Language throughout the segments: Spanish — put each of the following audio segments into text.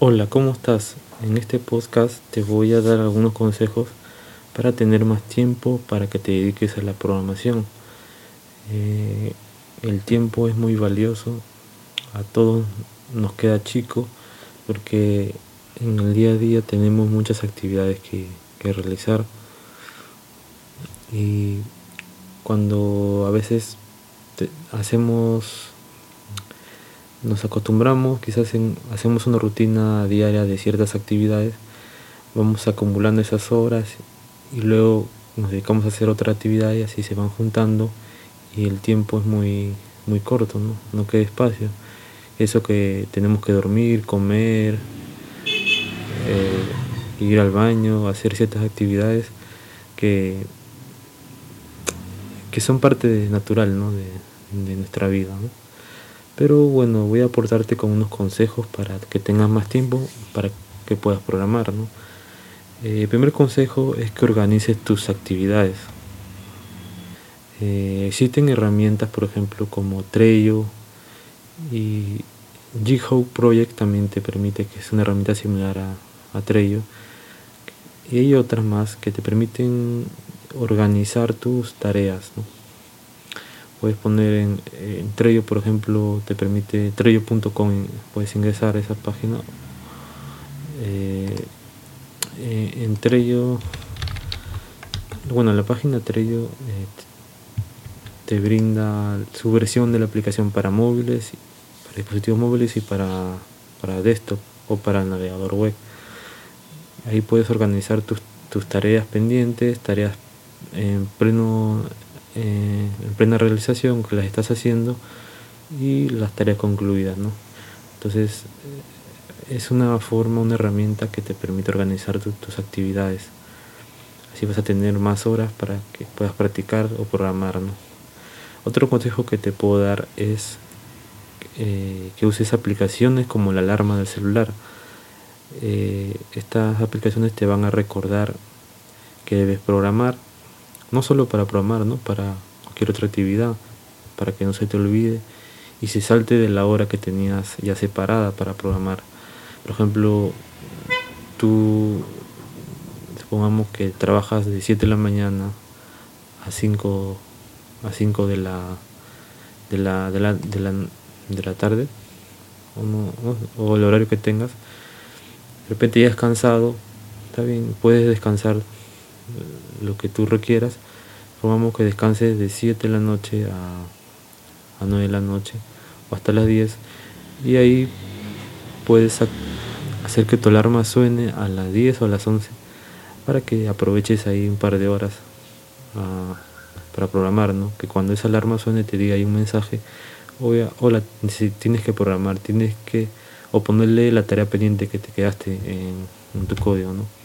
Hola, ¿cómo estás? En este podcast te voy a dar algunos consejos para tener más tiempo para que te dediques a la programación. Eh, el tiempo es muy valioso, a todos nos queda chico porque en el día a día tenemos muchas actividades que, que realizar y cuando a veces hacemos nos acostumbramos, quizás hacemos una rutina diaria de ciertas actividades, vamos acumulando esas horas y luego nos dedicamos a hacer otra actividad y así se van juntando y el tiempo es muy, muy corto, ¿no? no queda espacio. Eso que tenemos que dormir, comer, eh, ir al baño, hacer ciertas actividades que, que son parte natural ¿no? de, nuestra vida. Pero bueno, voy a aportarte con unos consejos para que tengas más tiempo para que puedas programar. ¿no? Eh, el primer consejo es que organices tus actividades. Eh, existen herramientas, por ejemplo, como Trello y GitHub Project también te permite, que es una herramienta similar a, a Trello. Y hay otras más que te permiten organizar tus tareas. ¿no? Puedes poner en, Trello, por ejemplo, te permite trello.com, puedes ingresar a esa página. Eh, eh, en Trello, bueno, la página Trello eh, te brinda su versión de la aplicación para móviles, para dispositivos móviles y para, para desktop o para el navegador web. Ahí puedes organizar tus, tus tareas pendientes, tareas en pleno eh, en plena realización que las estás haciendo y las tareas concluidas ¿no? entonces eh, es una forma una herramienta que te permite organizar tus actividades así vas a tener más horas para que puedas practicar o programar ¿no? otro consejo que te puedo dar es eh, que uses aplicaciones como la alarma del celular estas aplicaciones te van a recordar que debes programar no solo para programar, ¿no? para cualquier otra actividad, para que no se te olvide y se salte de la hora que tenías ya separada para programar. Por ejemplo, tú, supongamos que trabajas de 7 de la mañana a 5, a 5 de la, de la, de la, de la, de la tarde, o, o el horario que tengas, de repente ya has cansado, está bien, puedes descansar lo que tú requieras. Formamos que descanses de 7 de la noche a, a 9 de la noche o hasta las 10 y ahí puedes hacer que tu alarma suene a las 10 o a las 11 para que aproveches ahí un par de horas ah, para programar, ¿no? Que cuando esa alarma suene te diga ahí un mensaje, hola, tienes que programar, tienes que o ponerle la tarea pendiente que te quedaste en, en tu código, ¿no?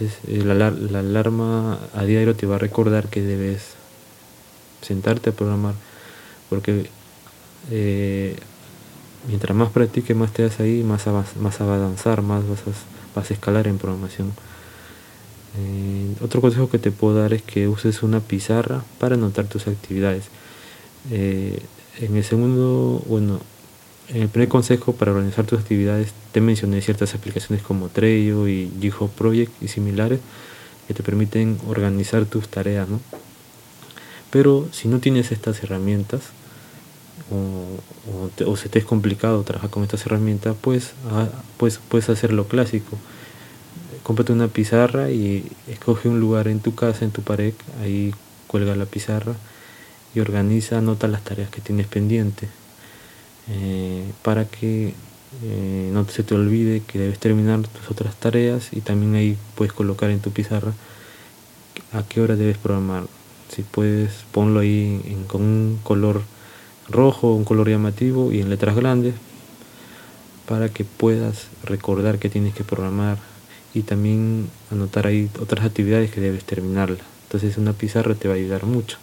Eh, la, la, alarma a diario te va a recordar que debes sentarte a programar porque eh, mientras más practiques, más te das ahí, más, más a avanzar, más vas a, vas a escalar en programación. Eh, otro consejo que te puedo dar es que uses una pizarra para anotar tus actividades. en el segundo, bueno, en el primer consejo para organizar tus actividades te mencioné ciertas aplicaciones como Trello y GitHub Project y similares que te permiten organizar tus tareas, ¿no? Pero si no tienes estas herramientas o, se te es complicado trabajar con estas herramientas, pues, ah, pues puedes hacer lo clásico. Cómprate una pizarra y escoge un lugar en tu casa, en tu pared, ahí cuelga la pizarra y organiza, anota las tareas que tienes pendientes eh, para que eh, no se te olvide que debes terminar tus otras tareas y también ahí puedes colocar en tu pizarra a qué hora debes programar. Si puedes ponlo ahí con un color rojo, un color llamativo y en letras grandes para que puedas recordar que tienes que programar y también anotar ahí otras actividades que debes terminarla. Entonces una pizarra te va a ayudar mucho.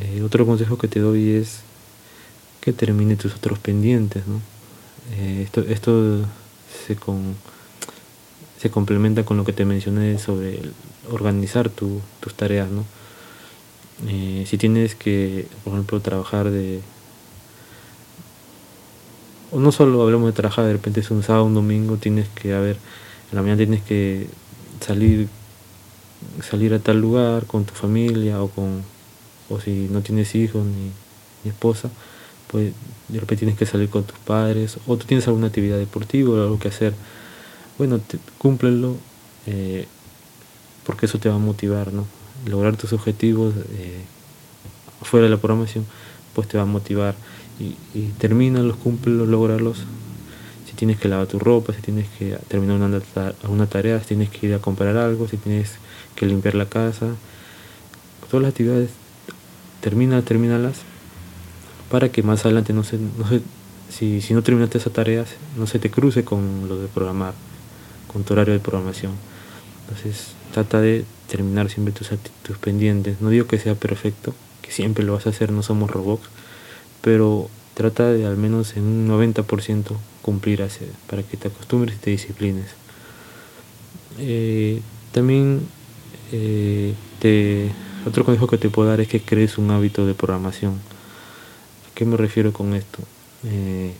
Eh, otro consejo que te doy es que termine tus otros pendientes. ¿no? Eh, esto esto se, con, se complementa con lo que te mencioné sobre organizar tu, tus tareas. ¿no? Eh, si tienes que, por ejemplo, trabajar de o no solo hablamos de trabajar, de repente es un sábado, un domingo, tienes que, a ver, en la mañana tienes que salir salir a tal lugar con tu familia o con o si no tienes hijos ni, esposa pues de repente tienes que salir con tus padres o tú tienes alguna actividad deportiva o algo que hacer bueno cúmplelo eh, porque eso te va a motivar no lograr tus objetivos eh, fuera de la programación pues te va a motivar. Y, y termínalos cúmplelos lograrlos. Si tienes que lavar tu ropa si tienes que terminar una, una tarea si tienes que ir a comprar algo si tienes que limpiar la casa, todas las actividades, termina, termínalas para que más adelante no se, no se si, si no terminaste esas tareas, no se te cruce con lo de programar, con tu horario de programación. Entonces, trata de terminar siempre tus, tus pendientes. No digo que sea perfecto, que siempre lo vas a hacer, no somos robots, pero trata de al menos en un 90% cumplir así, para que te acostumbres y te disciplines. Eh, también eh, te, otro consejo que te puedo dar es que crees un hábito de programación. ¿A qué me refiero con esto? Eh,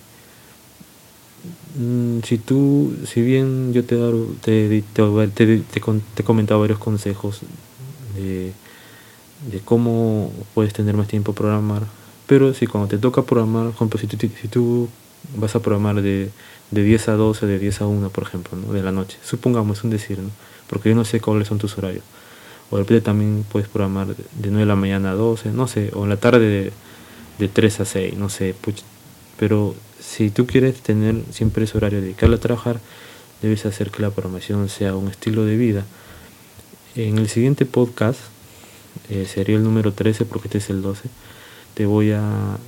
mm, si tú, si bien yo te, te, te, he comentado varios consejos de, cómo puedes tener más tiempo a programar, pero si cuando te toca programar, por ejemplo, si tú, si tú vas a programar de, de 10 a 12, de 10 a 1, por ejemplo, de la noche, supongamos, un decir, ¿no? porque yo no sé cuáles son tus horarios. O de repente también puedes programar de 9 de la mañana a 12, no sé, o en la tarde de, de 3 a 6, no sé. Pero si tú quieres tener siempre ese horario dedicado a trabajar, debes hacer que la programación sea un estilo de vida. En el siguiente podcast, eh, sería el número 13 porque este es el 12, te voy a,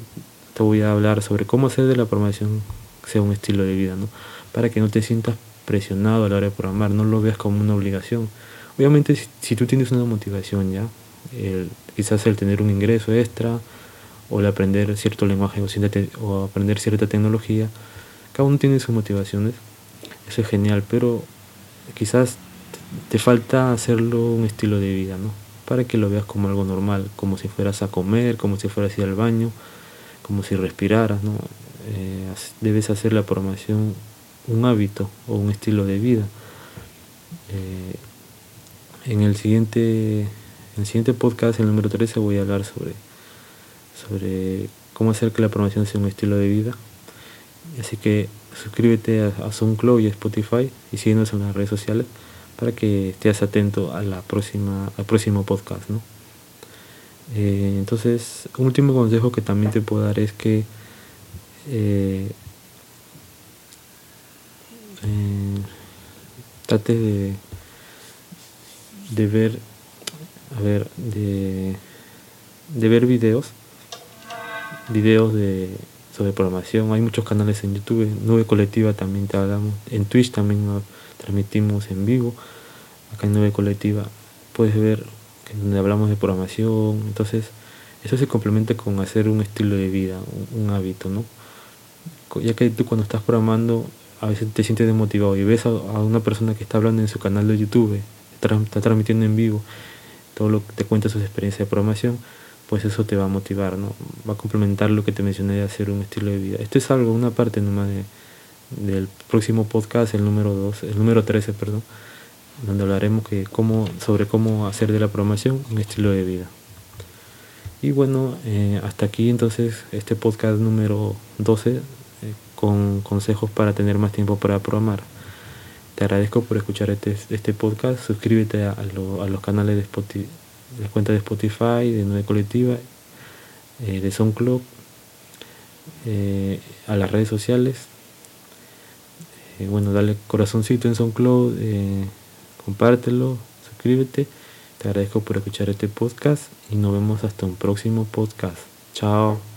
te voy a hablar sobre cómo hacer de la programación sea un estilo de vida, ¿no? Para que no te sientas presionado a la hora de programar, no lo veas como una obligación. Obviamente si, tú tienes una motivación ya, quizás el tener un ingreso extra o el aprender cierto lenguaje o, aprender cierta tecnología, cada uno tiene sus motivaciones, eso es genial, pero quizás te falta hacerlo un estilo de vida, ¿no? Para que lo veas como algo normal, como si fueras a comer, como si fueras a ir al baño, como si respiraras, ¿no? Eh, debes hacer la programación un hábito o un estilo de vida. Eh, en el siguiente, en el siguiente podcast, el número 13, voy a hablar sobre, sobre cómo hacer que la programación sea un estilo de vida. Así que suscríbete a, a SoundCloud y a Spotify y síguenos en las redes sociales para que estés atento a la próxima, al próximo podcast. ¿no? Eh, entonces, un último consejo que también te puedo dar es que eh, eh, trate de, de ver, a ver, de, de ver videos, videos de, sobre programación. Hay muchos canales en YouTube, Nube Colectiva también te hablamos, en Twitch también nos transmitimos en vivo, acá en Nube Colectiva puedes ver donde hablamos de programación, entonces eso se complementa con hacer un estilo de vida, un, un hábito, ¿no? Ya que tú cuando estás programando a veces te sientes desmotivado y ves a, una persona que está hablando en su canal de YouTube, está transmitiendo en vivo, todo lo que te cuenta sus experiencias de programación, pues eso te va a motivar, ¿no? Va a complementar lo que te mencioné de hacer un estilo de vida. Esto es algo, una parte nomás de, del próximo podcast, el número 2, el número 13, perdón, donde hablaremos que cómo, sobre cómo hacer de la programación un estilo de vida. Y bueno, eh, hasta aquí entonces este podcast número 12 con consejos para tener más tiempo para programar. Te agradezco por escuchar este, este podcast. Suscríbete a, los canales de Spotify, las cuentas de Spotify, de Nueva Colectiva, eh, de SoundCloud, eh, a las redes sociales. Eh, bueno, dale corazoncito en SoundCloud, compártelo, suscríbete. Te agradezco por escuchar este podcast y nos vemos hasta un próximo podcast. Chao.